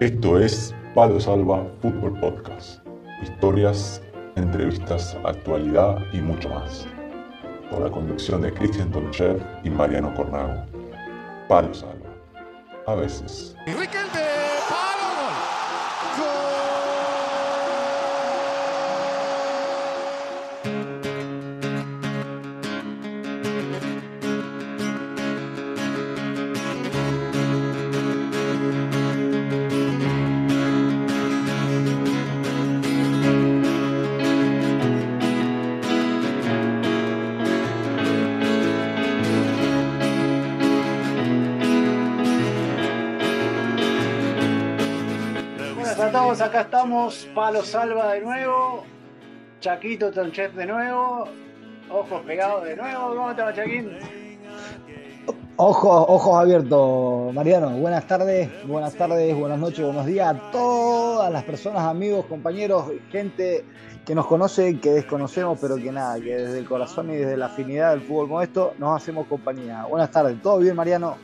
Esto es Palo Salva Fútbol Podcast. Historias, entrevistas, actualidad y mucho más. Con la conducción de Cristian Toncher y Mariano Cornago. Palo Salva. A veces. Palo Salva de nuevo, Chaquito Tonchef de nuevo, ojos pegados de nuevo, ¿cómo estás Chaquín? Ojos, ojos abiertos, Mariano. Buenas tardes, buenas tardes, buenas noches, buenos días a todas las personas, amigos, compañeros, gente que nos conoce, que desconocemos, pero que nada, que desde el corazón y desde la afinidad del fútbol como esto nos hacemos compañía. Buenas tardes, ¿todo bien, Mariano?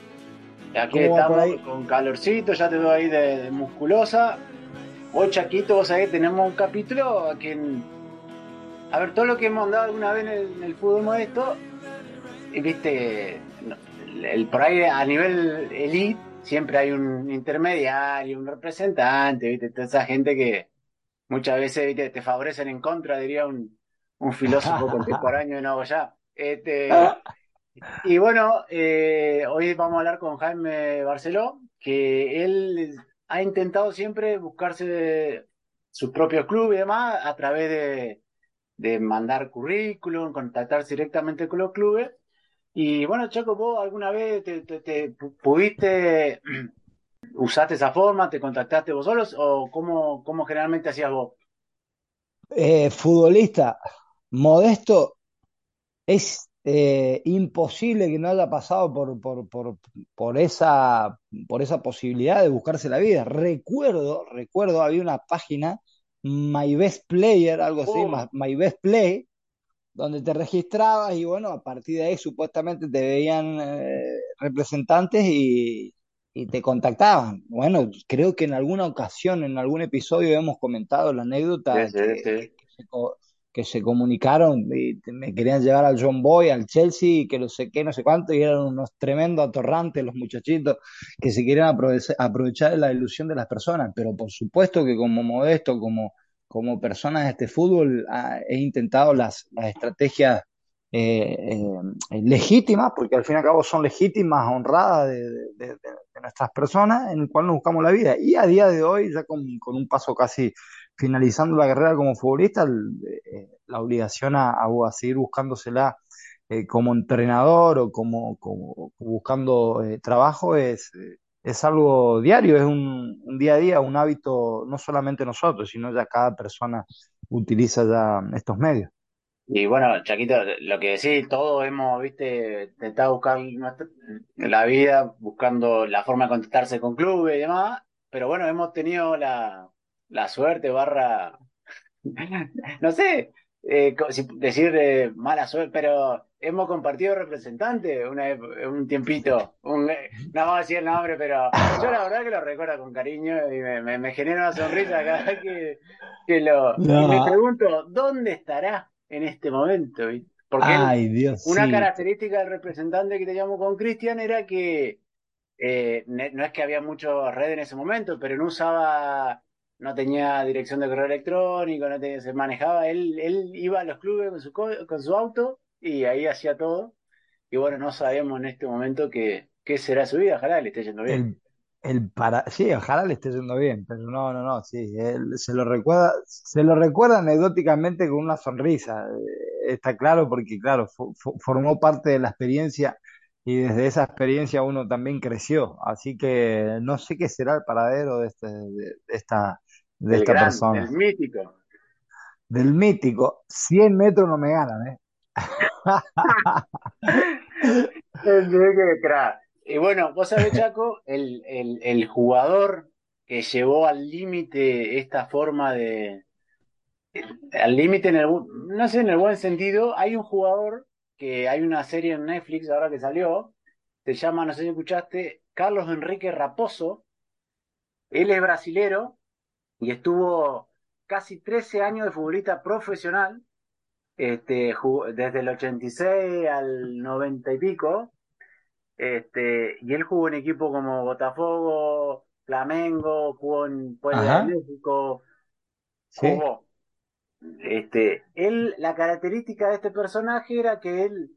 Aquí estamos con calorcito, ya te doy ahí de musculosa. Hoy, Chaquito, vos sabés, tenemos un capítulo quien. A ver, todo lo que hemos andado alguna vez en el, fútbol modesto, y viste, el, por ahí a nivel elite, siempre hay un intermediario, un representante, viste, toda esa gente que muchas veces viste, te favorecen en contra, diría un, un filósofo contemporáneo de Nuevo Ya. Este, y bueno, eh, hoy vamos a hablar con Jaime Barceló, que él ha intentado siempre buscarse su propio club y demás a través de, mandar currículum, contactarse directamente con los clubes. Y bueno, Chaco, ¿vos alguna vez te, pudiste, usaste esa forma, te contactaste vos solos o cómo, cómo generalmente hacías vos? Eh, futbolista modesto es eh, imposible que no haya pasado por, por, por, por, esa, por esa posibilidad de buscarse la vida. Recuerdo, recuerdo, había una página, My Best Player, algo así, oh. My Best Play, donde te registrabas y bueno, a partir de ahí supuestamente te veían eh, representantes y, y, te contactaban. Bueno, creo que en alguna ocasión, en algún episodio hemos comentado la anécdota que se comunicaron y me querían llevar al John Boy, al Chelsea, que no sé qué, no sé cuánto, y eran unos tremendos atorrantes los muchachitos que se querían aprovechar, de la ilusión de las personas. Pero por supuesto que como modesto, como, como persona de este fútbol, he intentado las, las estrategias eh, eh, legítimas, porque al fin y al cabo son legítimas, honradas de, nuestras personas, en el cual nos buscamos la vida. Y a día de hoy, ya con, con un paso casi finalizando la carrera como futbolista, eh, la obligación a, seguir buscándosela eh, como entrenador o como, buscando eh, trabajo es, es algo diario, es un, día a día, un hábito no solamente nosotros, sino ya cada persona utiliza ya estos medios. Y bueno, Chaquito, lo que decís, todos hemos, viste, intentado buscar la vida, buscando la forma de contactarse con clubes y demás, pero bueno, hemos tenido la, la suerte barra, no sé, eh, decir eh, mala suerte, pero hemos compartido representantes un tiempito, un, no vamos a decir el nombre, pero yo la verdad que lo recuerdo con cariño y me, genera una sonrisa cada vez que, que lo... Y me pregunto, ¿dónde estará en este momento? Porque una característica del representante que te llamo con Cristian era que eh, no es que había mucho red en ese momento, pero no usaba no tenía dirección de correo electrónico, no tenía, se manejaba, él, él iba a los clubes con su, con su auto y ahí hacía todo. Y bueno, no sabemos en este momento qué, qué será su vida, ojalá le esté yendo bien. El, para, sí, ojalá le esté yendo bien, pero no, no, no, sí, él se lo recuerda, se lo recuerda anecdóticamente con una sonrisa, eh, está claro, porque claro, formó parte de la experiencia y desde esa experiencia uno también creció, así que no sé qué será el paradero de, este, de esta de esta persona. Del mítico. Del mítico. 100 metros no me ganan, ¿eh? y bueno, vos sabés, Chaco, el, el, el jugador que llevó al límite esta forma de. Al límite, en el, no sé, en el buen sentido, hay un jugador que hay una serie en Netflix ahora que salió, se llama, no sé si escuchaste, Carlos Enrique Raposo, él es brasilero y estuvo casi 13 años de futbolista profesional, este, desde el 86 al 90 y pico, este, y él jugó en equipos como Botafogo, Flamengo, jugó en Puebla de México, jugó. Este, él, la característica de este personaje era que él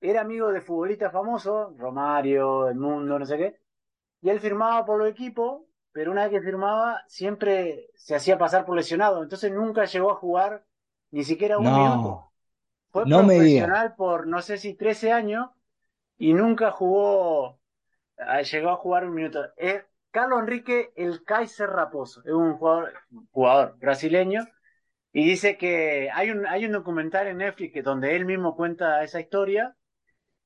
era amigo de futbolistas famosos, Romario, El Mundo, no sé qué, y él firmaba por los equipos, pero una vez que firmaba siempre se hacía pasar por lesionado, entonces nunca llegó a jugar ni siquiera un minuto. Fue profesional por no sé si 13 años y nunca jugó, ah, llegó a jugar un minuto. Es Carlos Enrique el Kaiser Raposo, es un jugador, jugador brasileño y dice que hay un, hay un documental en Netflix que, donde él mismo cuenta esa historia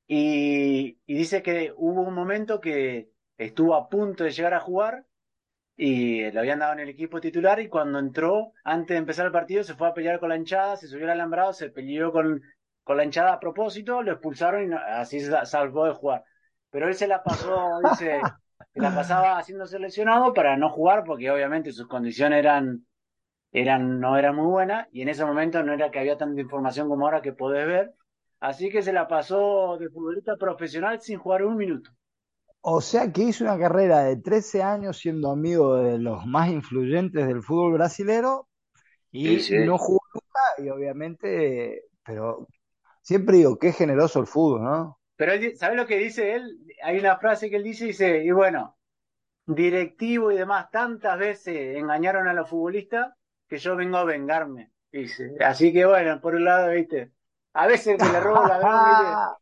y, y dice que hubo un momento que estuvo a punto de llegar a jugar y lo habían dado en el equipo titular y cuando entró, antes de empezar el partido, se fue a pelear con la hinchada, se subió al alambrado, se peleó con, con la hinchada a propósito, lo expulsaron y así se salvó de jugar. Pero él se la pasó, dice, se la pasaba haciendo seleccionado para no jugar porque obviamente sus condiciones eran, eran, no eran muy buenas y en ese momento no era que había tanta información como ahora que podés ver. Así que se la pasó de futbolista profesional sin jugar un minuto. O sea que hizo una carrera de 13 años siendo amigo de los más influyentes del fútbol brasilero y no jugó nunca y obviamente, pero siempre digo, qué generoso el fútbol, ¿no? Pero ¿sabes lo que dice él? Hay una frase que él dice, dice, y bueno, directivo y demás, tantas veces engañaron a los futbolistas que yo vengo a vengarme, dice. Así que bueno, por un lado, viste, a veces que le robo la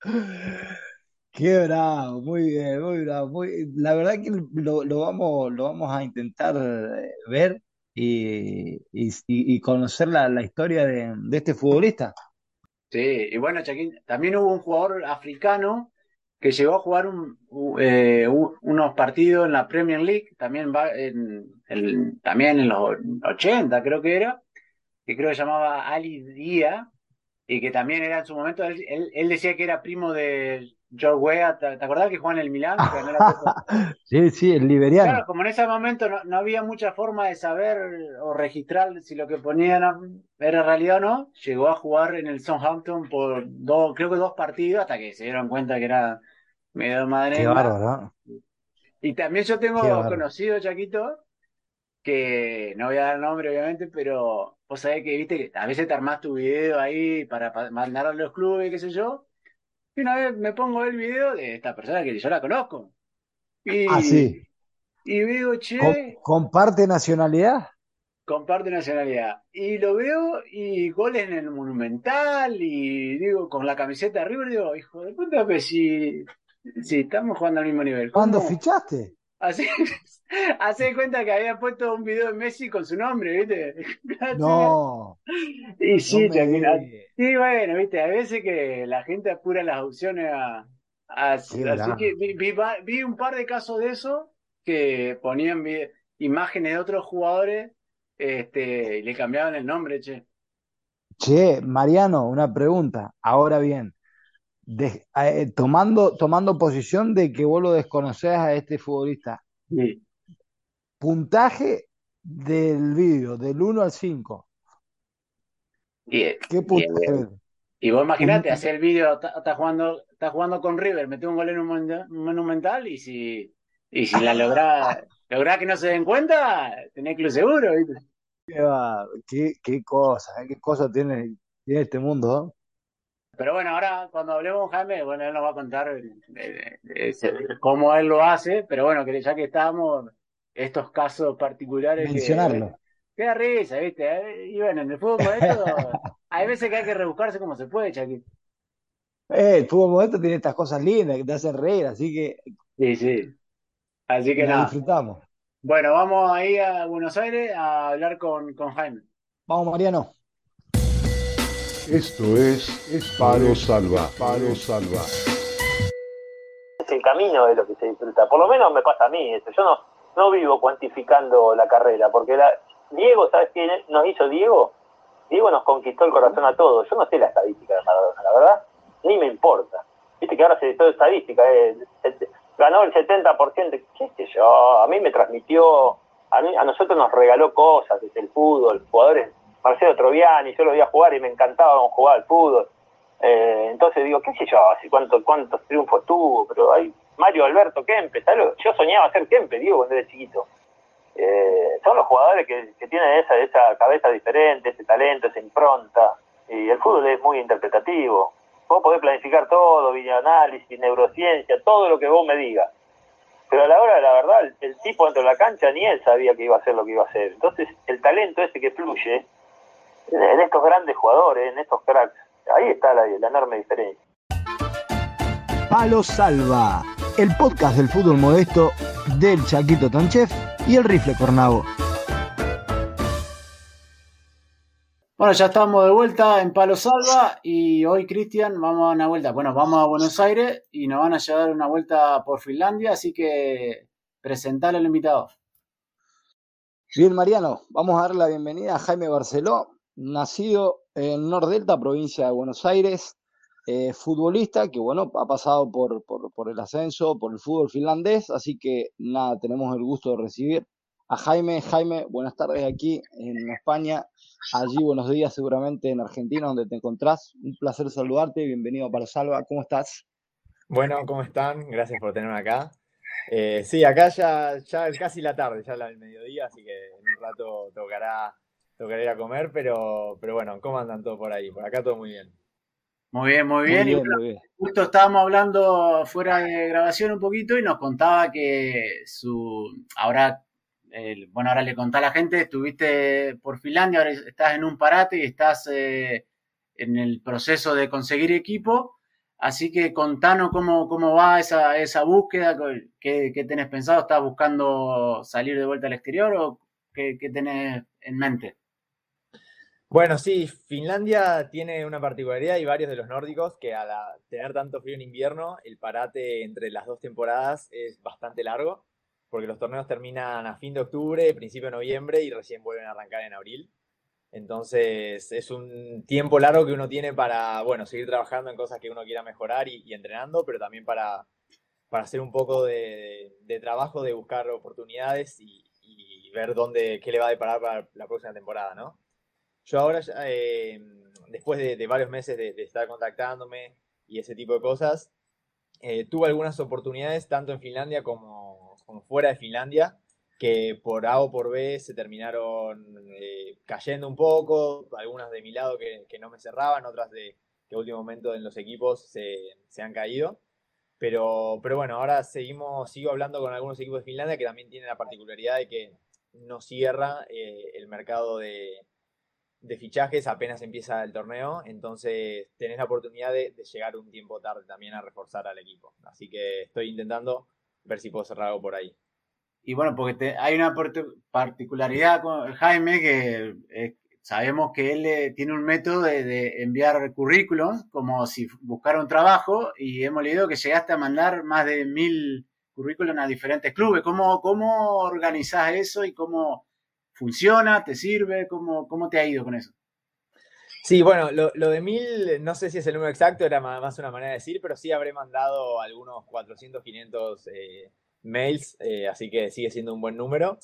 viste. Qué bravo, muy bien, muy bravo. la verdad que lo, vamos, lo vamos a intentar eh, ver y, y, conocer la, historia de, este futbolista. Sí, y bueno, Chaquín, también hubo un jugador africano que llegó a jugar eh, unos partidos en la Premier League, también va en, también en los 80 creo que era, que creo que se llamaba Ali Díaz, y que también era en su momento, él, él decía que era primo de George Weah, ¿te, acordás que jugaba en el Milán? sí, sí, el liberiano. Claro, como en ese momento no, había mucha forma de saber o registrar si lo que ponían era realidad o no, llegó a jugar en el Southampton por dos, creo que dos partidos, hasta que se dieron cuenta que era medio madre. Qué bárbaro. Y también yo tengo conocido, Chaquito, que no voy a dar nombre obviamente, pero vos sabés que, viste, a veces te armás tu video ahí para, para mandar a los clubes, qué sé yo, y una vez me pongo el video de esta persona que yo la conozco. Y, ah, sí. Y digo, che. ¿Comparte nacionalidad? Comparte nacionalidad. Y lo veo y goles en el Monumental y digo, con la camiseta de River, digo, hijo de puta, pues si, si estamos jugando al mismo nivel. ¿Cuándo fichaste? Así, hace cuenta que había puesto un video de Messi con su nombre, ¿viste? No. Y sí, y bueno, ¿viste? A veces que la gente apura las opciones a. así que vi, un par de casos de eso que ponían imágenes de otros jugadores este, y le cambiaban el nombre, che. Che, Mariano, una pregunta. Ahora bien, eh, tomando, tomando posición de que vos lo desconoces a este futbolista. Puntaje del vídeo, del 1 al 5. ¿Qué puntaje? Y vos imaginate, hacer el vídeo, está jugando, está jugando con River, metió un gol en un monumental y si, y si la lográs, lográ que no se den cuenta, tenés club seguro, Qué, qué, cosa, ¿eh? qué cosa tiene, tiene este mundo, pero bueno, ahora cuando hablemos con Jaime, bueno, él nos va a contar eh, eh, cómo él lo hace, pero bueno, que ya que estamos, estos casos particulares. Mencionarlo. Que, da risa, ¿viste? Eh, y bueno, en el fútbol modesto hay veces que hay que rebuscarse como se puede, Chaqui. el fútbol modesto tiene estas cosas lindas que te hacen reír, así que. Sí, sí. Así que nada. disfrutamos. Bueno, vamos ahí a Buenos Aires a hablar con, con Jaime. Vamos, Mariano. Esto es, es Palo Salva, Palo Salva. El camino es lo que se disfruta, por lo menos me pasa a mí eso. Yo no, no vivo cuantificando la carrera, porque la, Diego, ¿sabes quién nos hizo Diego? Diego nos conquistó el corazón a todos. Yo no sé la estadística de Maradona, la verdad, ni me importa. Viste que ahora se todo estadística, eh, ganó el 70%, qué sé yo, a mí me transmitió, a, mí, a nosotros nos regaló cosas desde el fútbol, jugadores, Marcelo Troviani, yo lo a jugar y me encantaba jugar al fútbol. Eh, entonces digo, qué sé yo, cuántos triunfos tuvo, pero hay Mario Alberto Kempes, yo soñaba ser Kempes, digo, cuando era chiquito. Eh, son los jugadores que, tienen esa, esa cabeza diferente, ese talento, esa impronta. Y el fútbol es muy interpretativo. Vos podés planificar todo, videoanálisis, neurociencia, todo lo que vos me digas. Pero a la hora de la verdad, el, tipo dentro de la cancha ni él sabía que iba a hacer lo que iba a hacer. Entonces, el talento ese que fluye en estos grandes jugadores, en estos cracks, ahí está la, la enorme diferencia. Palo Salva, el podcast del fútbol modesto del Chaquito Tonchef y el Rifle Cornavo. Bueno, ya estamos de vuelta en Palo Salva y hoy, Cristian, vamos a una vuelta. Bueno, vamos a Buenos Aires y nos van a llevar una vuelta por Finlandia, así que presentar al invitado. Bien, Mariano, vamos a darle la bienvenida a Jaime Barceló, nacido en Nordelta, provincia de Buenos Aires, eh, futbolista que, bueno, ha pasado por, por, el ascenso, por el fútbol finlandés, así que nada, tenemos el gusto de recibir a Jaime. Jaime, buenas tardes aquí en España, allí buenos días seguramente en Argentina, donde te encontrás. Un placer saludarte, bienvenido para Salva, ¿cómo estás? Bueno, ¿cómo están? Gracias por tenerme acá. Eh, sí, acá ya, ya casi la tarde, ya el mediodía, así que en un rato tocará, tocará ir a comer, pero, pero bueno, ¿cómo andan todos por ahí? Por acá todo muy bien. Muy bien, muy bien. y Justo estábamos hablando fuera de grabación un poquito y nos contaba que su ahora bueno, ahora le contá a la gente, estuviste por Finlandia, ahora estás en un parate y estás eh, en el proceso de conseguir equipo. Así que contanos cómo, cómo va esa, esa búsqueda, qué, qué, tenés pensado, ¿estás buscando salir de vuelta al exterior o qué, qué tenés en mente? Bueno, sí, Finlandia tiene una particularidad y varios de los nórdicos que al tener tanto frío en invierno, el parate entre las dos temporadas es bastante largo, porque los torneos terminan a fin de octubre, principio de noviembre y recién vuelven a arrancar en abril. Entonces es un tiempo largo que uno tiene para, bueno, seguir trabajando en cosas que uno quiera mejorar y, entrenando, pero también para, para hacer un poco de, trabajo, de buscar oportunidades y, ver dónde, qué le va a deparar para la próxima temporada, ¿no? Yo ahora, eh, después de, varios meses de, estar contactándome y ese tipo de cosas, eh, tuve algunas oportunidades tanto en Finlandia como, fuera de Finlandia, que por A o por B se terminaron eh, cayendo un poco, algunas de mi lado que, no me cerraban, otras de que último momento en los equipos se, han caído. Pero, pero bueno, ahora seguimos, sigo hablando con algunos equipos de Finlandia que también tienen la particularidad de que no cierra el mercado de, de fichajes apenas empieza el torneo, entonces tenés la oportunidad de, llegar un tiempo tarde también a reforzar al equipo. Así que estoy intentando ver si puedo cerrar algo por ahí. Y bueno, porque hay una particularidad con Jaime que eh, sabemos que él eh, tiene un método de, enviar currículum como si buscara un trabajo y hemos leído que llegaste a mandar más de mil currículum a diferentes clubes. ¿Cómo, cómo organizás eso y cómo ¿Funciona? ¿Te sirve? ¿Cómo, cómo te ha ido con eso? Sí, bueno, lo, de mil, no sé si es el número exacto, era más una manera de decir, pero sí habré mandado algunos 400, 500 eh, mails, eh, así que sigue siendo un buen número.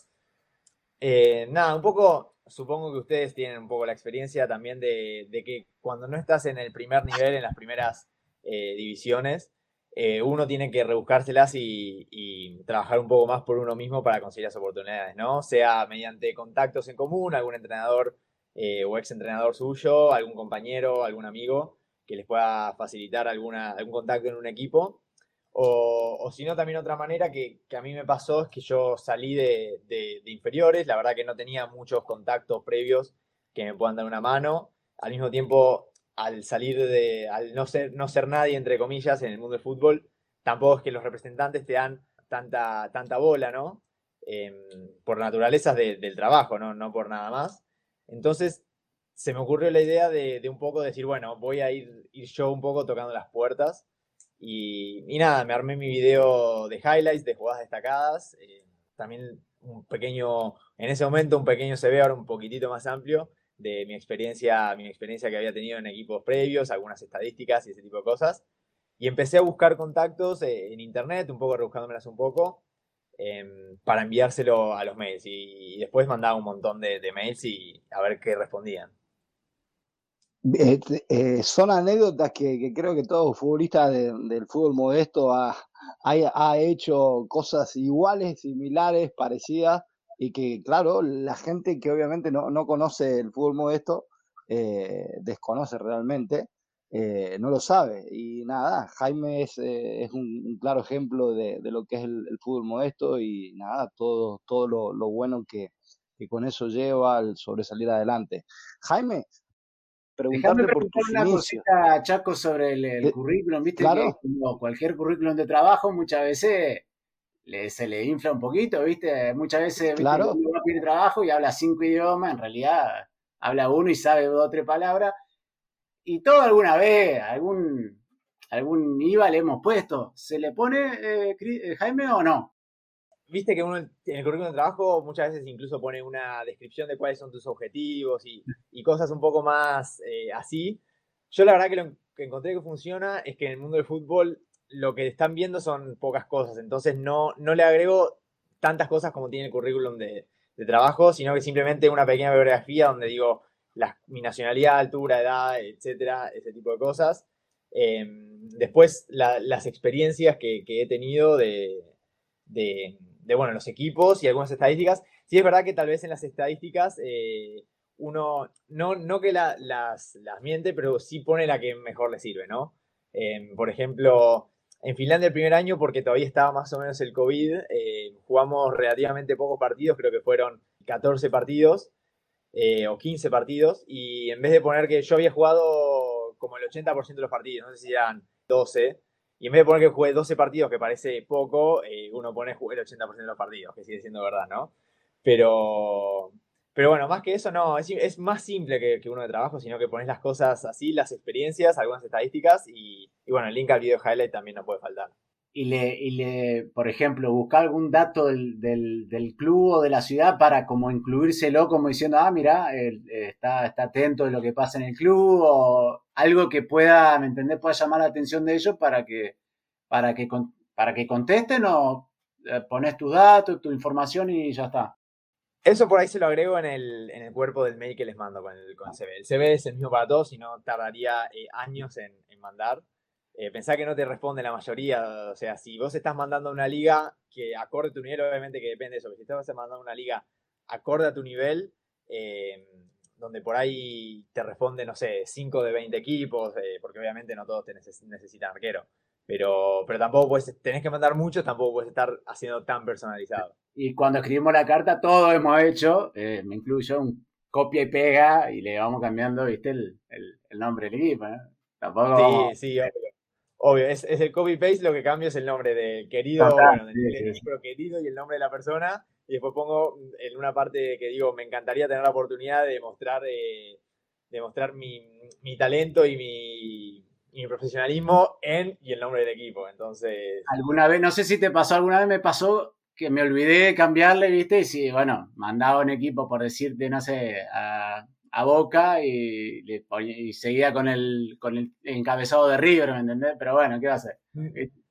Eh, nada, un poco, supongo que ustedes tienen un poco la experiencia también de que cuando no estás en el primer nivel, en las primeras divisiones, eh, uno tiene que rebuscárselas y, trabajar un poco más por uno mismo para conseguir las oportunidades, ¿no? Sea mediante contactos en común, algún entrenador eh, o ex entrenador suyo, algún compañero, algún amigo que les pueda facilitar alguna, algún contacto en un equipo. O, si no, también otra manera que, a mí me pasó es que yo salí de, de inferiores, la verdad que no tenía muchos contactos previos que me puedan dar una mano. Al mismo tiempo, al salir de, al no ser, no ser nadie, entre comillas, en el mundo del fútbol, tampoco es que los representantes te dan tanta, tanta bola, ¿no? Em, por naturaleza del trabajo, ¿no? No por nada más. Entonces, se me ocurrió la idea de, un poco decir, bueno, voy a ir, ir yo un poco tocando las puertas. Y, nada, me armé mi video de highlights, de jugadas destacadas. Eh, también un pequeño, en ese momento un pequeño CV, ahora un poquitito más amplio, de mi experiencia, mi experiencia que había tenido en equipos previos, algunas estadísticas y ese tipo de cosas. y empecé a buscar contactos eh, en internet, un poco rebuscándomelas un poco, em, para enviárselo a los mails. Y, después mandaba un montón de, mails y a ver qué respondían. Eh, son anécdotas que, creo que todo futbolista del fútbol modesto ha, ha, hecho cosas iguales, similares, parecidas, y que, claro, la gente que obviamente no, no conoce el fútbol modesto, eh, desconoce realmente, eh, no lo sabe. Y nada, Jaime es, eh, es un, claro ejemplo de, lo que es el, fútbol modesto y nada, todo, todo lo, bueno que, con eso lleva al sobresalir adelante. Jaime, preguntarte por una cosita, Chaco, sobre el, currículum, viste que como cualquier currículum de trabajo muchas veces se le infla un poquito, viste, muchas veces claro. uno tiene trabajo y habla cinco idiomas, en realidad habla uno y sabe dos o tres palabras, y todo alguna vez, algún, algún IVA le hemos puesto. ¿Se le pone, eh, eh, Jaime, o no? Viste que uno en el currículum de trabajo muchas veces incluso pone una descripción de cuáles son tus objetivos y, cosas un poco más eh, así. Yo la verdad que lo que encontré que funciona es que en el mundo del fútbol lo que están viendo son pocas cosas, entonces no, no le agrego tantas cosas como tiene el currículum de, de trabajo, sino que simplemente una pequeña biografía donde digo, mi nacionalidad, altura, edad, etcétera, ese tipo de cosas. Em, después, las experiencias que, he tenido de, de, bueno, los equipos y algunas estadísticas. Sí es verdad que tal vez en las estadísticas eh, uno, no, no que las, las, miente, pero sí pone la que mejor le sirve, ¿no? Em, por ejemplo, en Finlandia el primer año, porque todavía estaba más o menos el COVID, eh, jugamos relativamente pocos partidos, creo que fueron 14 partidos, eh, o 15 partidos, y en vez de poner que yo había jugado como el 80% de los partidos, no sé si eran 12, y en vez de poner que jugué 12 partidos, que parece poco, eh, uno pone jugué el 80% de los partidos, que sigue siendo verdad, ¿no? Pero, pero bueno, más que eso, no, es, más simple que, uno de trabajo, sino que pones las cosas así, las experiencias, algunas estadísticas, y, bueno, el link al video highlight también no puede faltar y le, y le, por ejemplo, buscar algún dato del, del, club o de la ciudad para como incluírselo como diciendo, ah, mira, está, está atento de lo que pasa en el club o algo que pueda, ¿me entendés? Pueda llamar la atención de ellos para que, para que, para que contesten o eh, pones tus datos, tu información y ya está. Eso por ahí se lo agrego en el, en el cuerpo del mail que les mando con el, con el CV. El CV es el mismo para todos y no tardaría eh, años en, en mandar. Eh, pensá que no te responde la mayoría. O sea, si vos estás mandando una liga que acorde a tu nivel, obviamente que depende de eso. si estás mandando una liga acorde a tu nivel, eh, donde por ahí te responde, no sé, 5 de 20 equipos, eh, porque obviamente no todos te necesitan arquero. Pero, pero tampoco puedes, tenés que mandar muchos, tampoco puedes estar haciendo tan personalizado. Y cuando escribimos la carta, todo hemos hecho, me incluyo un copia y pega y le vamos cambiando, viste, el, el, nombre del equipo. Tampoco sí, sí, Obvio, es, el copy-paste, lo que cambio es el nombre de querido, bueno, del querido y el nombre de la persona. Y después pongo en una parte que digo, me encantaría tener la oportunidad de mostrar, eh, de mi, mi, talento y mi, mi, profesionalismo en y el nombre del equipo. Entonces. Alguna vez, no sé si te pasó, alguna vez me pasó que me olvidé de cambiarle, ¿viste? Y sí, bueno, mandaba un equipo, por decirte, no sé, a a Boca y, seguía con el, con el encabezado de River, ¿me entendés? Pero bueno, ¿qué va a hacer?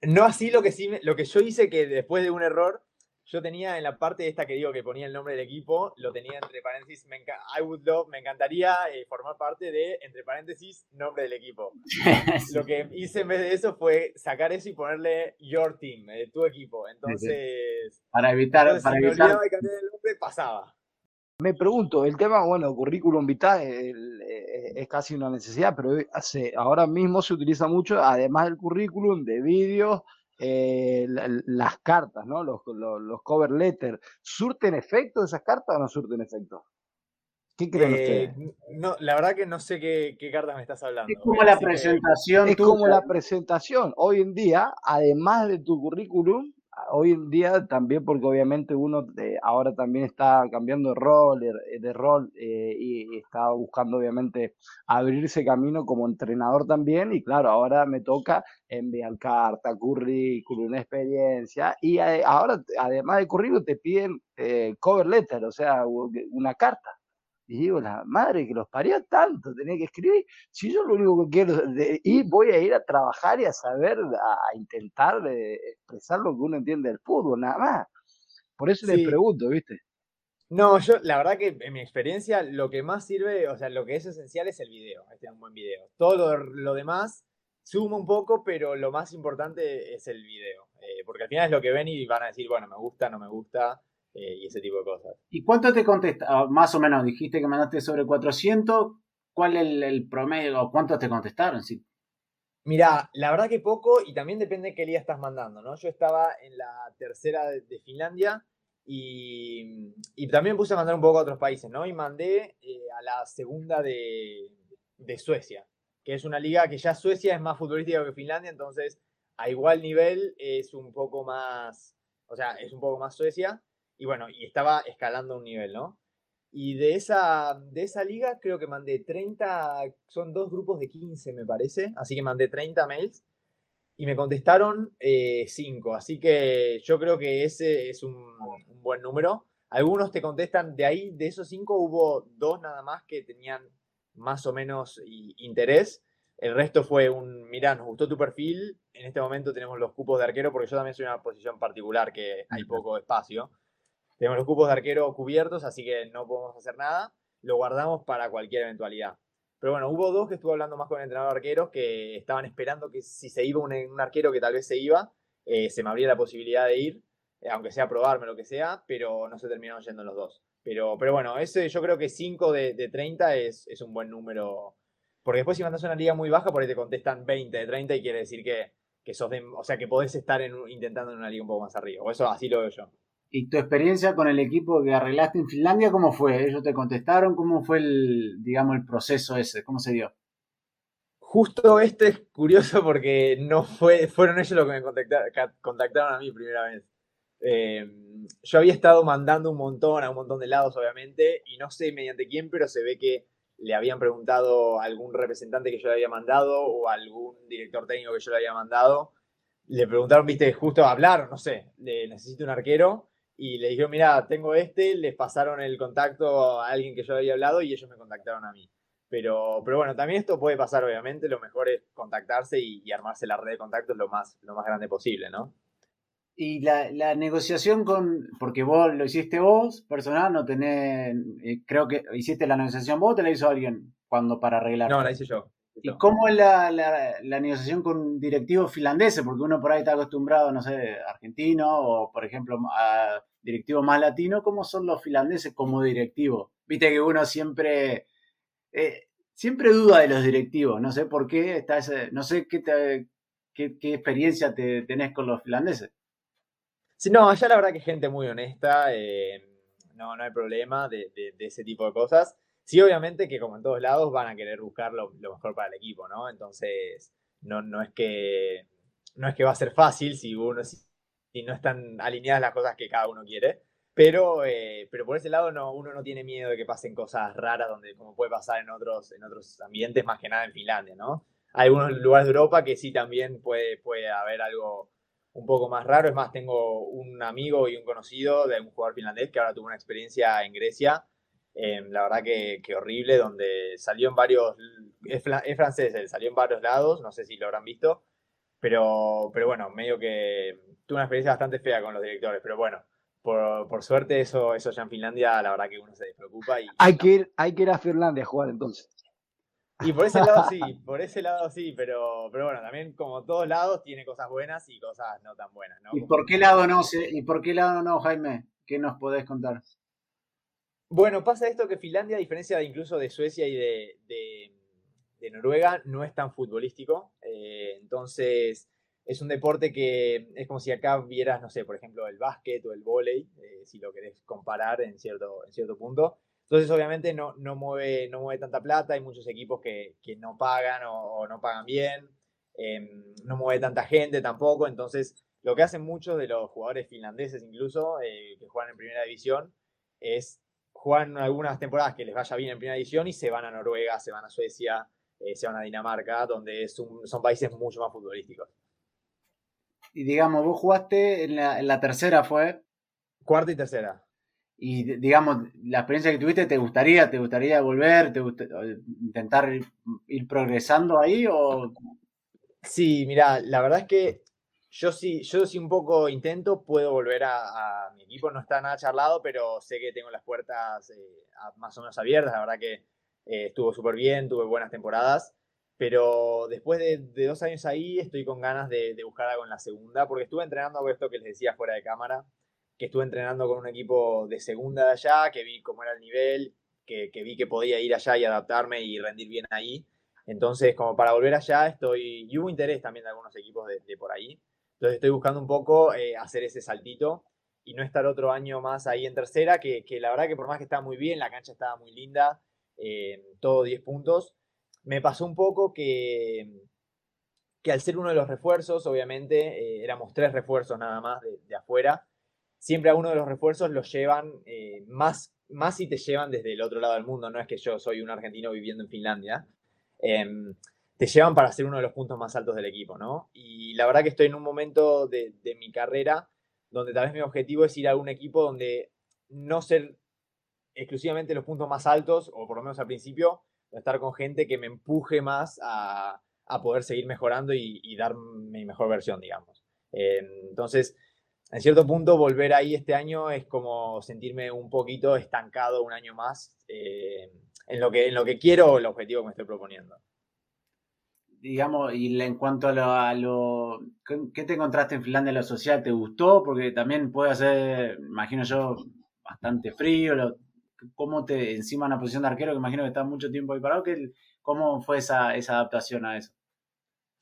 No así lo que sí, lo que yo hice que después de un error, yo tenía en la parte esta que digo que ponía el nombre del equipo, lo tenía entre paréntesis, me I would love, me encantaría eh, formar parte de, entre paréntesis, nombre del equipo. Lo que hice en vez de eso fue sacar eso y ponerle your team, eh, tu equipo. Entonces, para evitar, para si evitar... Me de cambiar el nombre, pasaba. Me pregunto, el tema, bueno, currículum vitae eh, es casi una necesidad, pero hace, ahora mismo se utiliza mucho, además del currículum, de vídeos, eh, las cartas, ¿no? Los, los, cover letters. ¿Surten efecto esas cartas o no surten efecto? ¿Qué creen eh, ustedes? No, la verdad que no sé qué, qué cartas me estás hablando. Es como la presentación. Es como la presentación. Hoy en día, además de tu currículum, hoy en día también porque obviamente uno eh, ahora también está cambiando de rol, de, rol eh, y, está buscando obviamente abrirse camino como entrenador también y claro, ahora me toca enviar carta, currículum, experiencia y ahora además de currículum te piden eh, cover letter, o sea, una carta. Y digo, la madre que los parió tanto, tenía que escribir. Si yo lo único que quiero, y voy a ir a trabajar y a saber, a, intentar de expresar lo que uno entiende del fútbol, nada más. Por eso les pregunto, ¿viste? No, yo la verdad que en mi experiencia lo que más sirve, o sea, lo que es esencial es el video, este es un buen video. Todo lo, demás suma un poco, pero lo más importante es el video, eh, porque al final es lo que ven y van a decir, bueno, me gusta, no me gusta, eh, y ese tipo de cosas. ¿Y cuánto te contesta? Ah, más o menos, dijiste que mandaste sobre 400, ¿cuál es el, promedio o cuántos te contestaron? Sí. Mira, la verdad que poco y también depende de qué día estás mandando, ¿no? Yo estaba en la tercera de Finlandia y, también puse a mandar un poco a otros países, ¿no? Y mandé eh, a la segunda de, Suecia, que es una liga que ya Suecia es más futbolística que Finlandia, entonces a igual nivel es un poco más, o sea, es un poco más Suecia. Y bueno, y estaba escalando un nivel, ¿no? Y de esa, de esa liga creo que mandé 30, son dos grupos de 15 me parece, así que mandé 30 mails y me contestaron eh, cinco. Así que yo creo que ese es un, buen número. Algunos te contestan, de ahí, de esos cinco, hubo dos nada más que tenían más o menos interés. El resto fue un, mira, nos gustó tu perfil, en este momento tenemos los cupos de arquero, porque yo también soy una posición particular que hay poco espacio. Tenemos los cupos de arquero cubiertos, así que no podemos hacer nada. Lo guardamos para cualquier eventualidad. Pero bueno, hubo dos que estuvo hablando más con el entrenador de arqueros que estaban esperando que si se iba un, arquero que tal vez se iba, eh, se me abría la posibilidad de ir, eh, aunque sea probarme lo que sea, pero no se terminaron yendo los dos. Pero, pero bueno, ese, yo creo que 5 de, de, 30 es, es, un buen número. Porque después si mandas una liga muy baja, por ahí te contestan 20 de 30 y quiere decir que, que sos o sea, que podés estar en, intentando en una liga un poco más arriba. O eso así lo veo yo. ¿Y tu experiencia con el equipo que arreglaste en Finlandia, cómo fue? ¿Ellos te contestaron? ¿Cómo fue el, digamos, el proceso ese? ¿Cómo se dio? Justo este es curioso porque no fue, fueron ellos los que me contactaron, a mí primera vez. Eh, yo había estado mandando un montón a un montón de lados, obviamente, y no sé mediante quién, pero se ve que le habían preguntado a algún representante que yo le había mandado o a algún director técnico que yo le había mandado. Le preguntaron, viste, justo hablar, no sé, le necesito un arquero y le dijeron, mira, tengo este, les pasaron el contacto a alguien que yo había hablado y ellos me contactaron a mí. Pero, pero bueno, también esto puede pasar, obviamente, lo mejor es contactarse y, armarse la red de contactos lo más, lo más grande posible, ¿no? Y la, la, negociación con, porque vos lo hiciste vos, personal, no tenés, eh, creo que hiciste la negociación vos o te la hizo alguien cuando para arreglar. No, la hice yo. ¿Y cómo es la, la, negociación con directivos finlandeses? Porque uno por ahí está acostumbrado, no sé, argentino o, por ejemplo, a directivo más latino, ¿cómo son los finlandeses como directivos? Viste que uno siempre, eh, siempre duda de los directivos, no sé por qué, está ese, no sé qué, qué, experiencia te, tenés con los finlandeses. Sí, no, allá la verdad que es gente muy honesta, eh, no, no hay problema de, ese tipo de cosas. Sí, obviamente que como en todos lados van a querer buscar lo, mejor para el equipo, ¿no? Entonces, no, no, es que, no es que va a ser fácil si uno, y no están alineadas las cosas que cada uno quiere. Pero, eh, pero por ese lado no, uno no tiene miedo de que pasen cosas raras donde como puede pasar en otros, en otros ambientes, más que nada en Finlandia, ¿no? Hay algunos lugares de Europa que sí también puede, puede haber algo un poco más raro. Es más, tengo un amigo y un conocido de un jugador finlandés que ahora tuvo una experiencia en Grecia, em, la verdad que, que, horrible, donde salió en varios, es, es francés, salió en varios lados, no sé si lo habrán visto, pero, pero bueno, medio que tuve una experiencia bastante fea con los directores, pero bueno, por, suerte eso, eso ya en Finlandia, la verdad que uno se despreocupa. Y, hay, que ir, hay que ir a Finlandia a jugar entonces. Y por ese lado sí, por ese lado sí, pero, pero bueno, también como todos lados tiene cosas buenas y cosas no tan buenas, ¿no? ¿Y por qué lado no, y por qué lado no, Jaime? ¿Qué nos podés contar? Bueno, pasa esto que Finlandia, a diferencia de incluso de Suecia y de de Noruega no es tan futbolístico. Eh, entonces, es un deporte que es como si acá vieras, no sé, por ejemplo, el básquet o el vóley, eh, si lo querés comparar en cierto, en cierto punto. Entonces, obviamente, no, no, mueve, no mueve tanta plata. Hay muchos equipos que, no pagan o, no pagan bien. Em, no mueve tanta gente tampoco. Entonces, lo que hacen muchos de los jugadores finlandeses, incluso, eh, que juegan en primera división, es jugar algunas temporadas que les vaya bien en primera división y se van a Noruega, se van a Suecia, eh, se van a Dinamarca, donde son países mucho más futbolísticos. Y digamos, vos jugaste en la, tercera, ¿fue? Cuarta y tercera. y digamos, la experiencia que tuviste, ¿te gustaría, te gustaría volver, te intentar ir, progresando ahí o...? Sí, mira, la verdad es que yo sí, yo sí un poco intento, puedo volver a, mi equipo, no está nada charlado, pero sé que tengo las puertas eh, más o menos abiertas, la verdad que eh, estuvo súper bien, tuve buenas temporadas, pero después de, dos años ahí estoy con ganas de, de, buscar algo en la segunda, porque estuve entrenando con esto que les decía fuera de cámara, que estuve entrenando con un equipo de segunda de allá, que vi cómo era el nivel, que, vi que podía ir allá y adaptarme y rendir bien ahí. Entonces, como para volver allá, estoy. Y hubo interés también de algunos equipos de, por ahí. Entonces, estoy buscando un poco eh, hacer ese saltito y no estar otro año más ahí en tercera, que, la verdad que por más que estaba muy bien, la cancha estaba muy linda, eh, todo 10 puntos. Me pasó un poco que, que al ser uno de los refuerzos, obviamente, eh, éramos tres refuerzos nada más de, afuera, siempre a uno de los refuerzos los llevan eh, más, más si te llevan desde el otro lado del mundo, no es que yo soy un argentino viviendo en Finlandia, em, te llevan para ser uno de los puntos más altos del equipo, ¿no? Y la verdad que estoy en un momento de, mi carrera donde tal vez mi objetivo es ir a un equipo donde no ser exclusivamente los puntos más altos, o por lo menos al principio, estar con gente que me empuje más a, poder seguir mejorando y, dar mi mejor versión, digamos. Em, entonces, en cierto punto volver ahí este año es como sentirme un poquito estancado un año más eh, en, lo que, en lo que quiero o el objetivo que me estoy proponiendo. Digamos, y en cuanto a lo, ¿qué te encontraste en Finlandia en lo social? ¿Te gustó? Porque también puede ser, imagino yo, bastante frío. ¿Cómo te, encima una posición de arquero, que imagino que está mucho tiempo ahí parado, ¿cómo fue esa, esa adaptación a eso?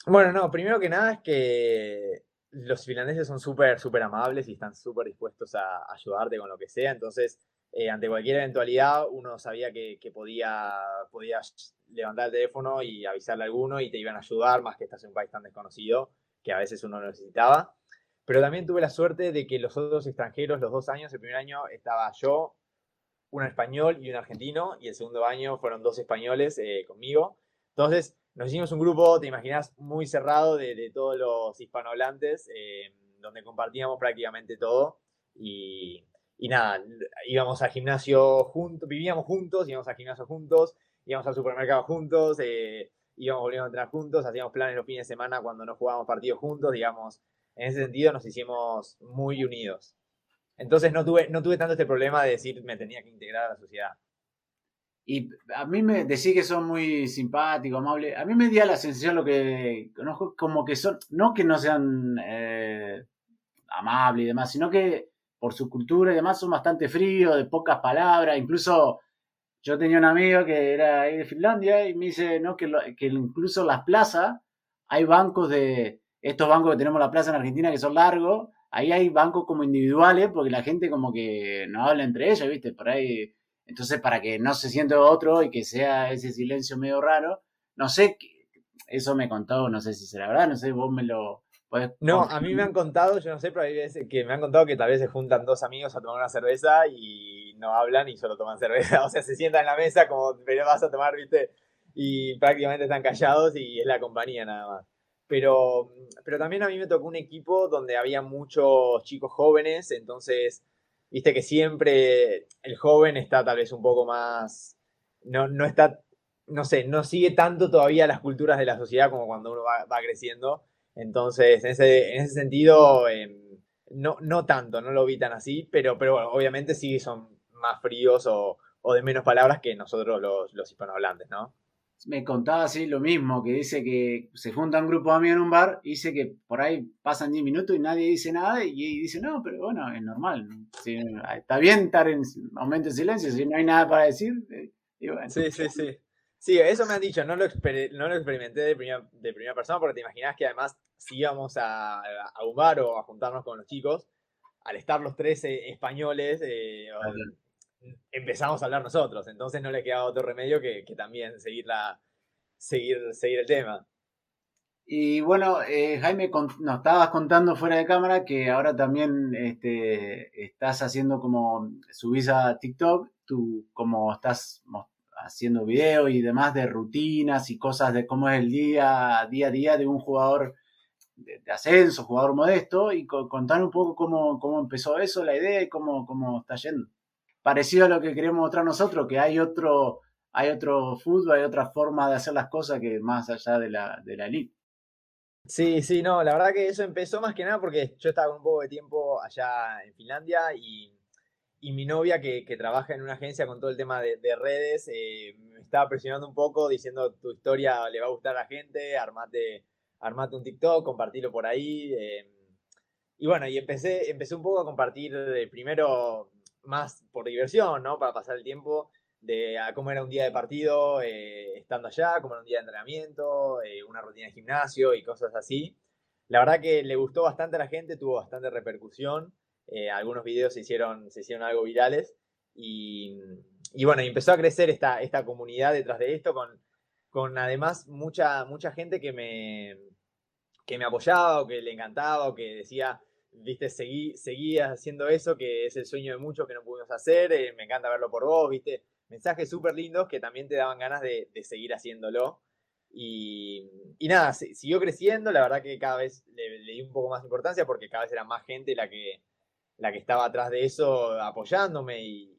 Bueno, no, primero que nada es que los finlandeses son súper, súper amables y están súper dispuestos a ayudarte con lo que sea. Entonces, eh, ante cualquier eventualidad, uno sabía que, podía, podía levantar el teléfono y avisarle a alguno y te iban a ayudar, más que estás en un país tan desconocido que a veces uno lo necesitaba. Pero también tuve la suerte de que los otros extranjeros, los dos años, el primer año estaba yo, un español y un argentino, y el segundo año fueron dos españoles eh, conmigo. Entonces, nos hicimos un grupo, te imaginas, muy cerrado de, todos los hispanohablantes, eh, donde compartíamos prácticamente todo. Y, nada, íbamos al gimnasio juntos, vivíamos juntos, íbamos al gimnasio juntos, íbamos al supermercado juntos, eh, íbamos volviendo a entrenar juntos, hacíamos planes los fines de semana cuando no jugábamos partidos juntos, digamos. En ese sentido nos hicimos muy unidos. Entonces no tuve, no tuve tanto este problema de decir me tenía que integrar a la sociedad. Y a mí me decís que son muy simpáticos, amables. A mí me dio la sensación lo que conozco, como que son, no que no sean eh, amables y demás, sino que por su cultura y demás son bastante fríos, de pocas palabras. Incluso yo tenía un amigo que era ahí de Finlandia y me dice, no, que, que incluso las plazas, hay bancos de, estos bancos que tenemos en la plaza en Argentina que son largos, ahí hay bancos como individuales porque la gente como que no habla entre ellos, ¿viste? Por ahí entonces, para que no se sienta otro y que sea ese silencio medio raro, no sé, eso me contó, no sé si será verdad, no sé, vos me lo podés... No, a mí me han contado, yo no sé, pero hay veces que me han contado que tal vez se juntan dos amigos a tomar una cerveza y no hablan y solo toman cerveza, o sea, se sientan en la mesa como, pero vas a tomar, viste, y prácticamente están callados y es la compañía nada más. Pero, pero también a mí me tocó un equipo donde había muchos chicos jóvenes, entonces viste que siempre el joven está tal vez un poco más, no, no está, no sé, no sigue tanto todavía las culturas de la sociedad como cuando uno va, creciendo. Entonces, en ese, en ese sentido, em, no, no tanto, no lo vi tan así, pero, pero bueno, obviamente sí son más fríos o, o de menos palabras que nosotros los, los hispanohablantes, ¿no? me contaba así lo mismo, que dice que se junta un grupo de amigos en un bar y dice que por ahí pasan 10 minutos y nadie dice nada y, dice, no, pero bueno, es normal. está bien estar en momento de silencio, si no hay nada para decir. Eh, sí, sí, sí. Sí, eso me han dicho, no lo, no lo experimenté de primera, de primera persona porque te imaginas que además si íbamos a, a, un bar o a juntarnos con los chicos, al estar los tres eh, españoles, eh, empezamos a hablar nosotros, entonces no le quedaba otro remedio que, también seguir, la, seguir, seguir el tema. Y bueno, eh, Jaime, nos estabas contando fuera de cámara que ahora también este, estás haciendo como, subís a TikTok, tú como estás haciendo videos y demás de rutinas y cosas de cómo es el día, día a día de un jugador de, ascenso, jugador modesto, y contar un poco cómo, cómo empezó eso, la idea y cómo, cómo está yendo. Parecido a lo que queremos mostrar nosotros, que hay otro, hay otro fútbol, hay otra forma de hacer las cosas que más allá de la, de la elite. Sí, sí, no, la verdad que eso empezó más que nada porque yo estaba un poco de tiempo allá en Finlandia y, mi novia que, trabaja en una agencia con todo el tema de, redes eh, me estaba presionando un poco diciendo tu historia le va a gustar a la gente, armate, armate un TikTok, compartilo por ahí. Eh, y bueno, y empecé, empecé un poco a compartir eh, primero más por diversión, ¿no? Para pasar el tiempo de cómo era un día de partido eh, estando allá, cómo era un día de entrenamiento, eh, una rutina de gimnasio y cosas así. La verdad que le gustó bastante a la gente, tuvo bastante repercusión. algunos videos se hicieron, se hicieron algo virales. Y, y bueno, empezó a crecer esta, esta comunidad detrás de esto, con, con además mucha, mucha gente que me, que me apoyaba o que le encantaba o que decía, viste, seguí, seguí haciendo eso, que es el sueño de muchos que no pudimos hacer, eh, me encanta verlo por vos, viste, mensajes súper lindos que también te daban ganas de, seguir haciéndolo. Y, nada, siguió creciendo, la verdad que cada vez le, di un poco más importancia porque cada vez era más gente la que, la que estaba atrás de eso apoyándome y,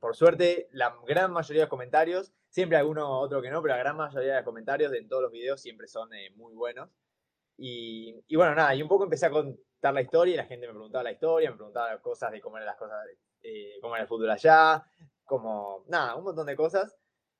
por suerte la gran mayoría de comentarios, siempre alguno otro que no, pero la gran mayoría de comentarios en todos los videos siempre son eh, muy buenos. Y, y, bueno, nada, y un poco empecé a, la historia y la gente me preguntaba la historia, me preguntaba cosas de cómo eran las cosas, eh, cómo era el fútbol allá, como, nada, un montón de cosas.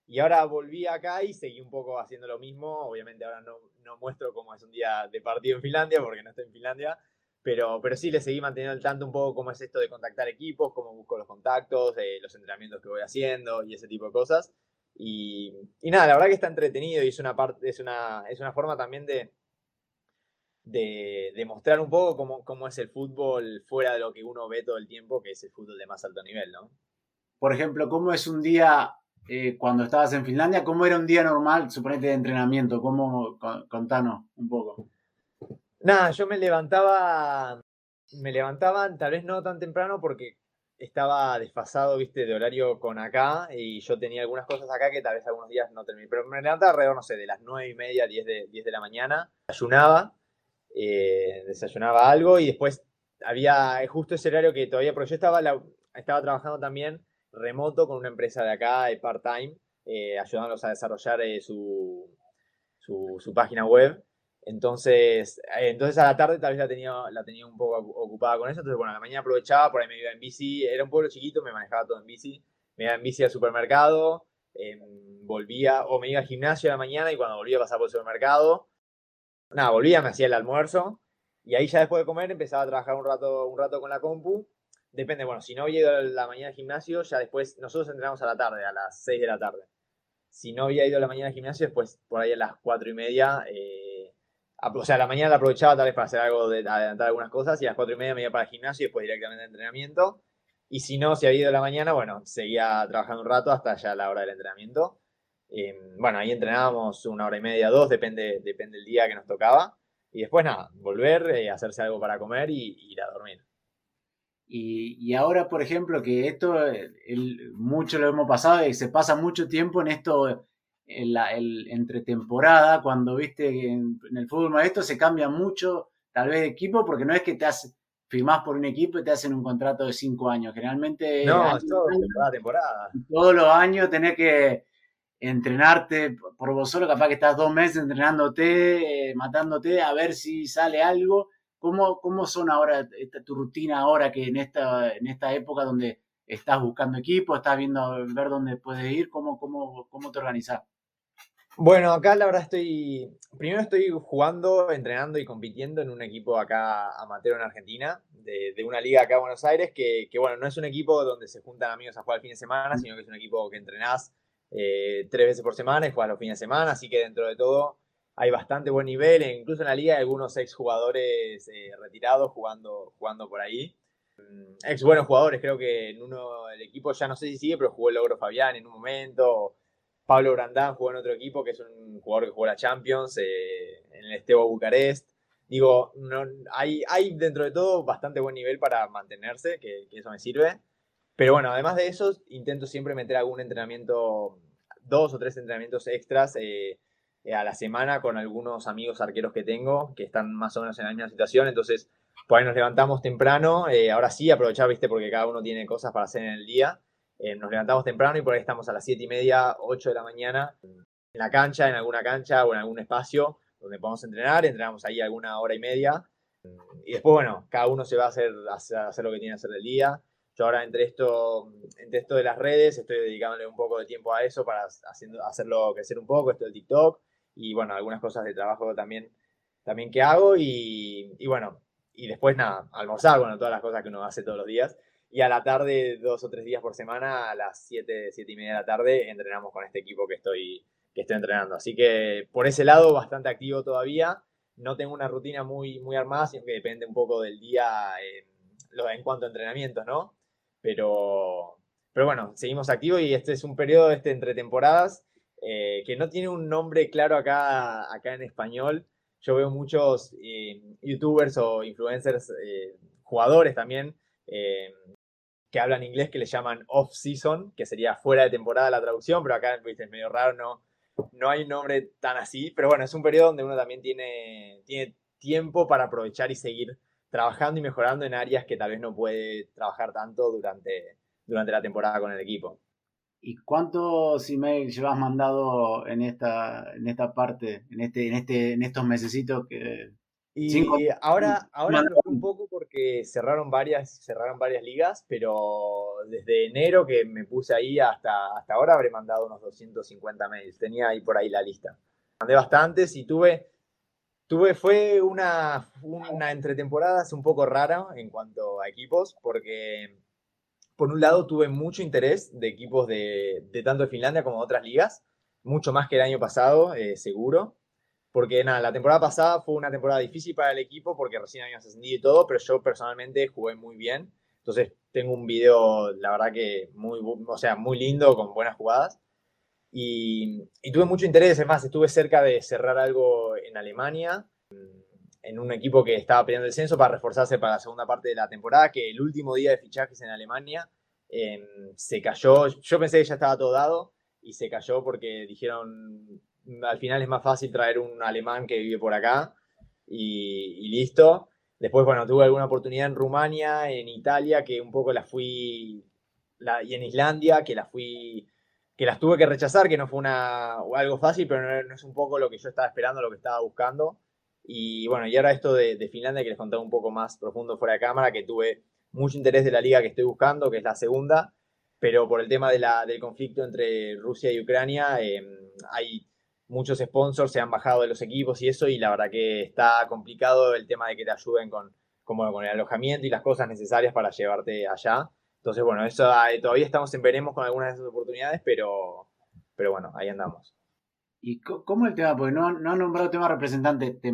Y ahora volví acá y seguí un poco haciendo lo mismo. Obviamente ahora no, no muestro cómo es un día de partido en Finlandia, porque no estoy en Finlandia, pero, pero sí le seguí manteniendo al tanto un poco cómo es esto de contactar equipos, cómo busco los contactos, eh, los entrenamientos que voy haciendo y ese tipo de cosas. Y, y, nada, la verdad que está entretenido y es una, parte, es una, es una forma también de, de, mostrar un poco cómo, cómo, es el fútbol fuera de lo que uno ve todo el tiempo, que es el fútbol de más alto nivel, ¿no? Por ejemplo, ¿cómo es un día eh, cuando estabas en Finlandia? ¿Cómo era un día normal, suponete, de entrenamiento? ¿Cómo, contanos un poco. Nada, yo me levantaba, me levantaban tal vez no tan temprano porque estaba desfasado, viste, de horario con acá y yo tenía algunas cosas acá que tal vez algunos días no terminé. Pero me levantaba alrededor, no sé, de las nueve y media, 10 de, 10 de la mañana, ayunaba eh, desayunaba algo y después había justo ese horario que todavía, pero yo estaba, estaba trabajando también remoto con una empresa de acá, de part-time, eh, ayudándolos a desarrollar eh, su, su, página web. Entonces, entonces a la tarde tal vez la tenía, la tenía un poco ocupada con eso. Entonces, bueno, a la mañana aprovechaba, por ahí me iba en bici. Era un pueblo chiquito, me manejaba todo en bici. Me iba en bici al supermercado, em, volvía, o me iba al gimnasio a la mañana y cuando volvía a pasar por el supermercado, nada, volvía, me hacía el almuerzo y ahí ya después de comer empezaba a trabajar un rato, un rato con la compu. Depende, bueno, si no había ido a la mañana al gimnasio, ya después, nosotros entrenamos a la tarde, a las 6 de la tarde. Si no había ido a la mañana al gimnasio, después por ahí a las 4 y media, eh, o sea, a la mañana la aprovechaba tal vez para hacer algo, de adelantar algunas cosas y a las 4 y media me iba para el gimnasio y después directamente al entrenamiento. Y si no, si había ido a la mañana, bueno, seguía trabajando un rato hasta ya la hora del entrenamiento. Em, bueno, ahí entrenábamos una hora y media, dos, depende, depende del día que nos tocaba. Y después nada, volver, eh, hacerse algo para comer y, ir a dormir. Y, ahora, por ejemplo, que esto mucho lo hemos pasado y se pasa mucho tiempo en esto, en la, el, entre temporada, cuando viste en, en, el fútbol esto se cambia mucho, tal vez de equipo, porque no es que te hace, firmás por un equipo y te hacen un contrato de cinco años. Generalmente. No, es todo temporada, temporada. Todos los años tenés que entrenarte por vos solo, capaz que estás dos meses entrenándote, eh, matándote, a ver si sale algo. ¿Cómo, cómo son ahora tu rutina ahora que en esta, en esta época donde estás buscando equipo, estás viendo ver dónde puedes ir? ¿Cómo, cómo, cómo te organizas? Bueno, acá la verdad estoy, primero estoy jugando, entrenando y compitiendo en un equipo acá amateur en Argentina, de, de una liga acá en Buenos Aires, que, que, bueno, no es un equipo donde se juntan amigos a jugar el fin de semana, sino que es un equipo que entrenás eh, tres veces por semana y juega los fines de semana, así que dentro de todo hay bastante buen nivel, e incluso en la liga hay algunos ex jugadores eh, retirados jugando, jugando por ahí. Mm, ex buenos jugadores, creo que en uno del equipo ya no sé si sigue, pero jugó el Logro Fabián en un momento. Pablo Brandán jugó en otro equipo que es un jugador que jugó la Champions eh, en el Estebo Bucarest. Digo, no, hay, hay dentro de todo bastante buen nivel para mantenerse, que eso me sirve. Pero bueno, además de eso, intento siempre meter algún entrenamiento, dos o tres entrenamientos extras eh, a la semana con algunos amigos arqueros que tengo, que están más o menos en la misma situación. Entonces, por ahí nos levantamos temprano, eh, ahora sí aprovechar, viste, porque cada uno tiene cosas para hacer en el día. Eh, nos levantamos temprano y por ahí estamos a las 7 y media, 8 de la mañana, en la cancha, en alguna cancha o en algún espacio donde podamos entrenar, entrenamos ahí alguna hora y media. Y después, bueno, cada uno se va a hacer, a hacer lo que tiene que hacer el día. Yo ahora entre esto, entre esto de las redes estoy dedicándole un poco de tiempo a eso para haciendo, hacerlo crecer un poco, esto del TikTok y bueno, algunas cosas de trabajo también, también que hago y, bueno, y después nada, almorzar, bueno, todas las cosas que uno hace todos los días. Y a la tarde, dos o tres días por semana, a las siete, siete y media de la tarde, entrenamos con este equipo que estoy, que estoy entrenando. Así que por ese lado, bastante activo todavía. No tengo una rutina muy, muy armada, sino que depende un poco del día en cuanto a entrenamientos, ¿no? Pero, pero bueno, seguimos activos y este es un periodo este, entre temporadas eh, que no tiene un nombre claro acá, acá en español. Yo veo muchos eh, youtubers o influencers, eh, jugadores también, que hablan inglés que le llaman off-season, que sería fuera de temporada la traducción, pero acá es medio raro, no, no hay nombre tan así. Pero bueno, es un periodo donde uno también tiene, tiene tiempo para aprovechar y seguir trabajando y mejorando en áreas que tal vez no puede trabajar tanto durante, durante la temporada con el equipo. ¿Y cuántos emails llevas mandado en esta, en esta parte, en este, en este, en estos mesecitos que y ahora, ahora un poco porque cerraron varias, cerraron varias ligas, pero desde enero que me puse ahí hasta, hasta ahora habré mandado unos 250 mails. Tenía ahí por ahí la lista. Mandé bastantes y tuve, Tuve, fue una, una entre temporadas un poco rara en cuanto a equipos, porque por un lado tuve mucho interés de equipos de, de tanto de Finlandia como de otras ligas, mucho más que el año pasado, eh, seguro. Porque nada, la temporada pasada fue una temporada difícil para el equipo porque recién habíamos ascendido y todo, pero yo personalmente jugué muy bien. Entonces tengo un video, la verdad que muy, o sea, muy lindo, con buenas jugadas. Y, tuve mucho interés, es más, estuve cerca de cerrar algo en Alemania, en un equipo que estaba peleando el censo para reforzarse para la segunda parte de la temporada, que el último día de fichajes en Alemania em, se cayó, yo pensé que ya estaba todo dado y se cayó porque dijeron, al final es más fácil traer un alemán que vive por acá y, listo. Después, bueno, tuve alguna oportunidad en Rumania, en Italia, que un poco la fui, y en Islandia, que la fui que las tuve que rechazar, que no fue una, algo fácil, pero no, es un poco lo que yo estaba esperando, lo que estaba buscando. Y bueno, y ahora esto de, Finlandia, que les contaba un poco más profundo fuera de cámara, que tuve mucho interés de la liga que estoy buscando, que es la segunda, pero por el tema de la, del conflicto entre Rusia y Ucrania, em, hay muchos sponsors, se han bajado de los equipos y eso, y la verdad que está complicado el tema de que te ayuden con, como con el alojamiento y las cosas necesarias para llevarte allá. Entonces, bueno, eso todavía estamos en veremos con algunas de esas oportunidades, pero, pero bueno, ahí andamos. ¿Y cómo el tema? Porque no, no han nombrado tema representante. ¿Te,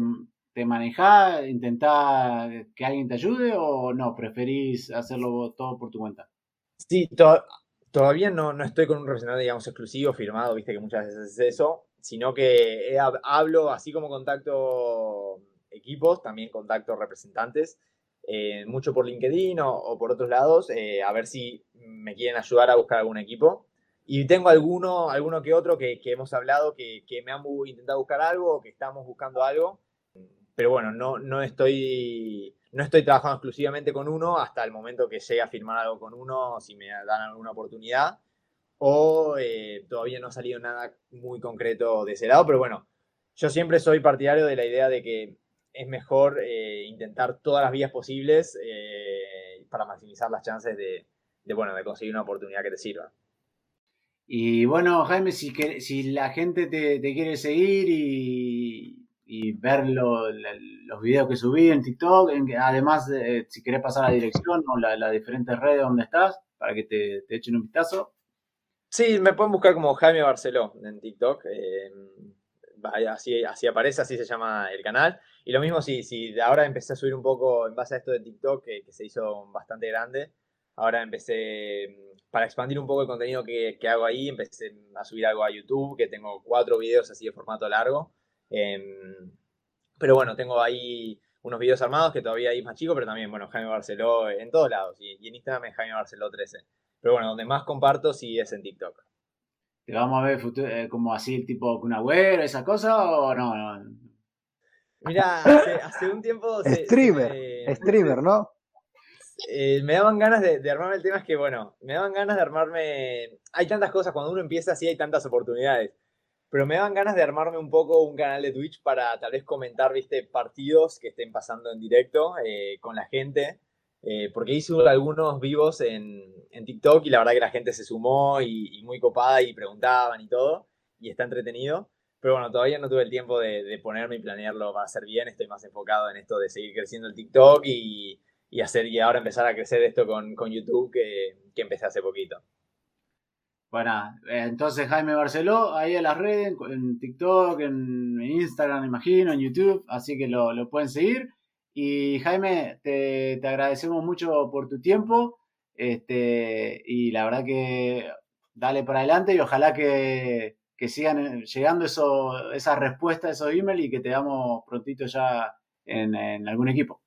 te manejás? ¿Intentás que alguien te ayude o no? ¿Preferís hacerlo todo por tu cuenta? Sí, todavía no, no estoy con un representante, digamos, exclusivo, firmado, viste que muchas veces es eso, sino que hablo, así como contacto equipos, también contacto representantes eh, mucho por LinkedIn o, por otros lados, eh, a ver si me quieren ayudar a buscar algún equipo. Y tengo alguno, alguno que otro que, hemos hablado que, me han intentado buscar algo o que estamos buscando algo. Pero bueno, no, no, estoy, no estoy trabajando exclusivamente con uno hasta el momento que llegue a firmar algo con uno, si me dan alguna oportunidad. O eh, todavía no ha salido nada muy concreto de ese lado. Pero bueno, yo siempre soy partidario de la idea de que es mejor eh, intentar todas las vías posibles eh, para maximizar las chances de, bueno, de conseguir una oportunidad que te sirva. Y bueno, Jaime, si, si la gente te, quiere seguir y, y ver los videos que subí en TikTok, además, si querés pasar la dirección o las diferentes redes donde estás, para que te, echen un vistazo. Sí, me pueden buscar como Jaime Barceló en TikTok. Eh, así, así aparece, así se llama el canal. Y lo mismo si, si ahora empecé a subir un poco en base a esto de TikTok, que, se hizo bastante grande. Ahora empecé, mm, para expandir un poco el contenido que, que, hago ahí, empecé a subir algo a YouTube, que tengo cuatro videos así de formato largo. Em, pero bueno, tengo ahí unos videos armados que todavía hay más chicos, pero también, bueno, Jaime Barceló en todos lados. Y, en Instagram es Jaime Barceló 13. Pero bueno, donde más comparto sí es en TikTok. ¿Te vamos a ver eh, como así, tipo una web, esa cosa o no? no? Mira, hace, un tiempo. streamer, streamer, ¿no? Eh, me daban ganas de, armarme el tema, es que bueno, me daban ganas de armarme. Hay tantas cosas, cuando uno empieza así hay tantas oportunidades. Pero me daban ganas de armarme un poco un canal de Twitch para tal vez comentar, viste, partidos que estén pasando en directo eh, con la gente. Eh, porque hice algunos vivos en, en, TikTok y la verdad que la gente se sumó y, muy copada y preguntaban y todo. Y está entretenido. Pero bueno, todavía no tuve el tiempo de, ponerme y planearlo para hacer bien. Estoy más enfocado en esto de seguir creciendo el TikTok y, hacer, y ahora empezar a crecer esto con, YouTube que, que empecé hace poquito. Bueno, entonces Jaime Barceló, ahí en las redes, en TikTok, en Instagram, imagino, en YouTube, así que lo, pueden seguir. Y Jaime, te, agradecemos mucho por tu tiempo. Este, y la verdad que dale para adelante y ojalá que, sigan llegando eso, esas respuestas, esos emails y que te damos prontito ya en, algún equipo.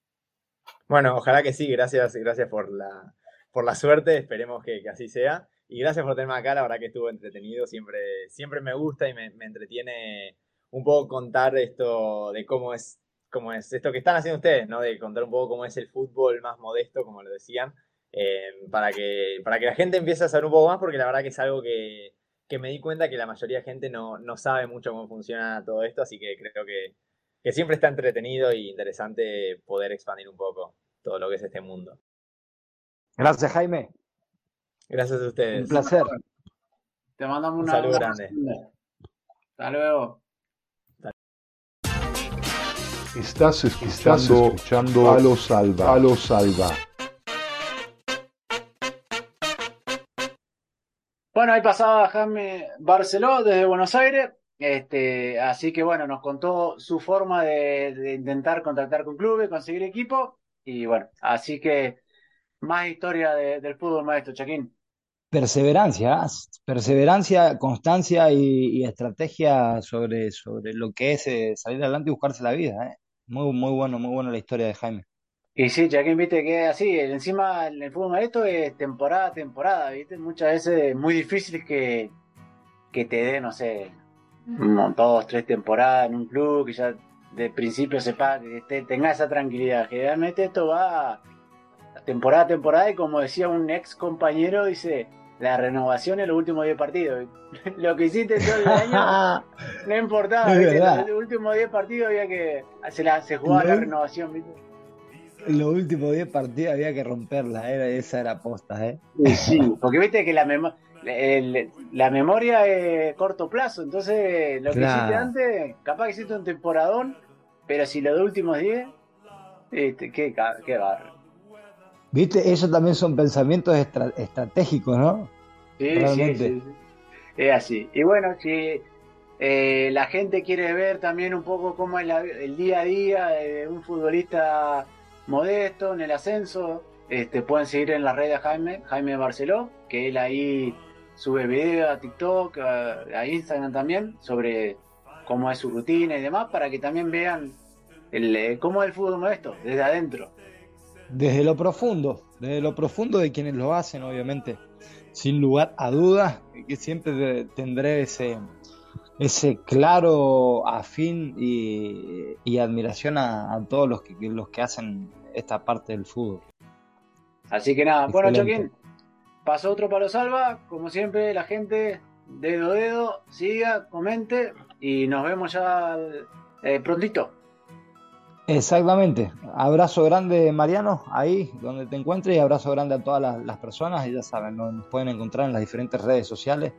Bueno, ojalá que sí, gracias, gracias por la, por la suerte, esperemos que así sea. Y gracias por tenerme acá, la verdad que estuvo entretenido, siempre, siempre me gusta y me, entretiene un poco contar esto de cómo es, cómo es esto que están haciendo ustedes, ¿no? De contar un poco cómo es el fútbol más modesto, como lo decían, eh, para, que, para que la gente empiece a saber un poco más, porque la verdad que es algo que, me di cuenta que la mayoría de gente no, no sabe mucho cómo funciona todo esto, así que creo que, que siempre está entretenido y interesante poder expandir un poco todo lo que es este mundo. Gracias, Jaime. Gracias a ustedes. Un placer. Te mandamos un saludo grande. Hasta luego. Estás escuchando, escuchando a los salva. A los salva. Bueno, ahí pasaba Jaime Barceló desde Buenos Aires. Este, así que bueno, nos contó su forma de, intentar contactar con clubes, conseguir equipo. Y bueno, así que más historia del fútbol maestro, Chaquín. Perseverancia, perseverancia, constancia y, estrategia sobre, sobre lo que es eh, salir adelante y buscarse la vida. Eh. Muy, muy bueno, muy bueno la historia de Jaime. Y sí, ya que viste que es así, encima en el fútbol maestro es temporada a temporada, ¿viste? Muchas veces es muy difícil que, que te dé, no sé, dos, tres temporadas en un club, que ya de principio sepa, que tenga esa tranquilidad. Generalmente esto va temporada a temporada y como decía un ex compañero, dice, la renovación en los últimos 10 partidos. Lo que hiciste todo el año no importaba. En los últimos 10 partidos había que. Se, la, se jugaba la renovación, ¿viste? Los últimos 10 partidos había que romperla, era, esa era posta, ¿eh? Sí, porque viste que la, la memoria es corto plazo, entonces lo que hiciste antes, capaz que hiciste un temporadón, pero si los últimos 10, este, qué, qué barro. ¿Viste? Esos también son pensamientos estratégicos, ¿no? Sí, sí, sí, Es así. Y bueno, si eh, la gente quiere ver también un poco cómo es el día a día de un futbolista modesto en el ascenso, este, pueden seguir en la red de Jaime, Jaime Barceló, que él ahí sube videos a TikTok, a, Instagram también, sobre cómo es su rutina y demás, para que también vean el, eh, cómo es el fútbol modesto, desde adentro. Desde lo profundo, desde lo profundo de quienes lo hacen, obviamente. Sin lugar a dudas, que siempre tendré ese, ese claro afín y, admiración a, todos los que, los que hacen esta parte del fútbol. Así que nada, bueno, Choquín, pasó otro palo salva. Como siempre, la gente, dedo dedo, siga, comente y nos vemos ya eh, prontito. Exactamente. Abrazo grande, Mariano, ahí donde te encuentres, y abrazo grande a todas las, personas. Y ya saben, nos pueden encontrar en las diferentes redes sociales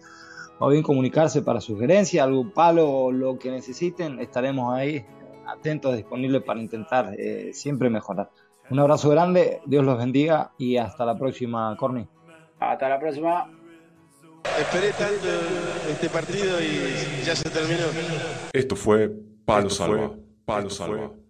o bien comunicarse para sugerencias, algún palo o lo que necesiten. Estaremos ahí atentos, disponibles para intentar eh, siempre mejorar. Un abrazo grande, Dios los bendiga y hasta la próxima, Corny. Hasta la próxima. Esperé tanto este partido y ya se terminó. Esto fue Palo Salva. Palo Salva.